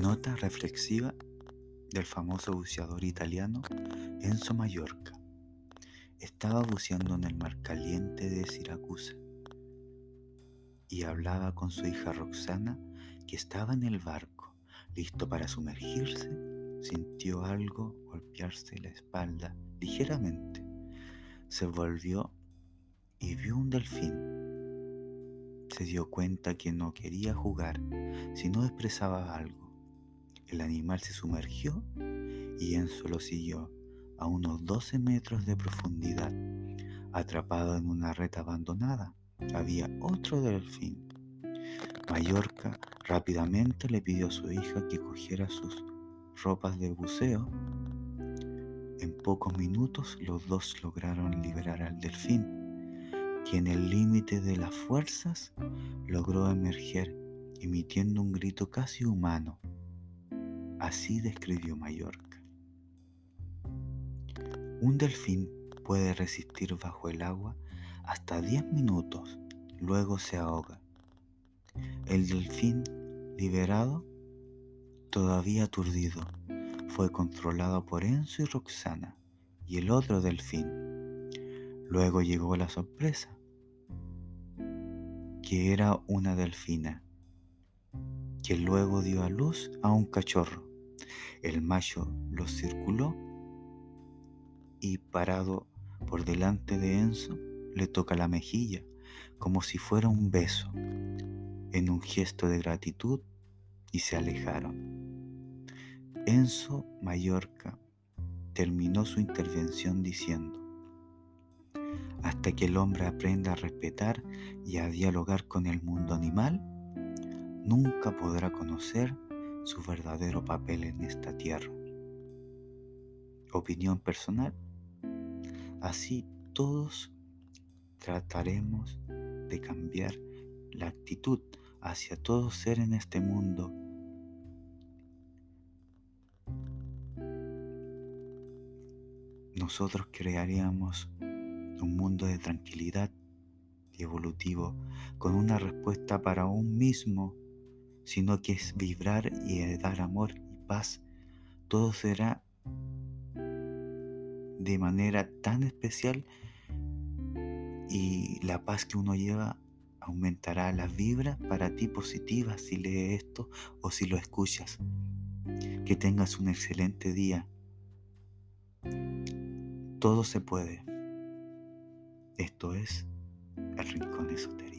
Nota reflexiva del famoso buceador italiano Enzo Mallorca. Estaba buceando en el mar caliente de Siracusa y hablaba con su hija Roxana, que estaba en el barco, listo para sumergirse. Sintió algo golpearse la espalda ligeramente. Se volvió y vio un delfín. Se dio cuenta que no quería jugar, sino expresaba algo. El animal se sumergió y Enzo lo siguió a unos 12 metros de profundidad. Atrapado en una red abandonada, había otro delfín. Mallorca rápidamente le pidió a su hija que cogiera sus ropas de buceo. En pocos minutos los dos lograron liberar al delfín, que en el límite de las fuerzas logró emerger emitiendo un grito casi humano. Así describió Mallorca. Un delfín puede resistir bajo el agua hasta 10 minutos, luego se ahoga. El delfín liberado, todavía aturdido, fue controlado por Enzo y Roxana y el otro delfín. Luego llegó la sorpresa, que era una delfina, que luego dio a luz a un cachorro. El macho lo circuló y parado por delante de Enzo le toca la mejilla como si fuera un beso en un gesto de gratitud y se alejaron. Enzo Mallorca terminó su intervención diciendo, hasta que el hombre aprenda a respetar y a dialogar con el mundo animal, nunca podrá conocer su verdadero papel en esta tierra. Opinión personal. Así todos trataremos de cambiar la actitud hacia todo ser en este mundo. Nosotros crearíamos un mundo de tranquilidad y evolutivo con una respuesta para un mismo sino que es vibrar y dar amor y paz. Todo será de manera tan especial y la paz que uno lleva aumentará la vibra para ti positiva si lees esto o si lo escuchas. Que tengas un excelente día. Todo se puede. Esto es el Rincón Esotérico.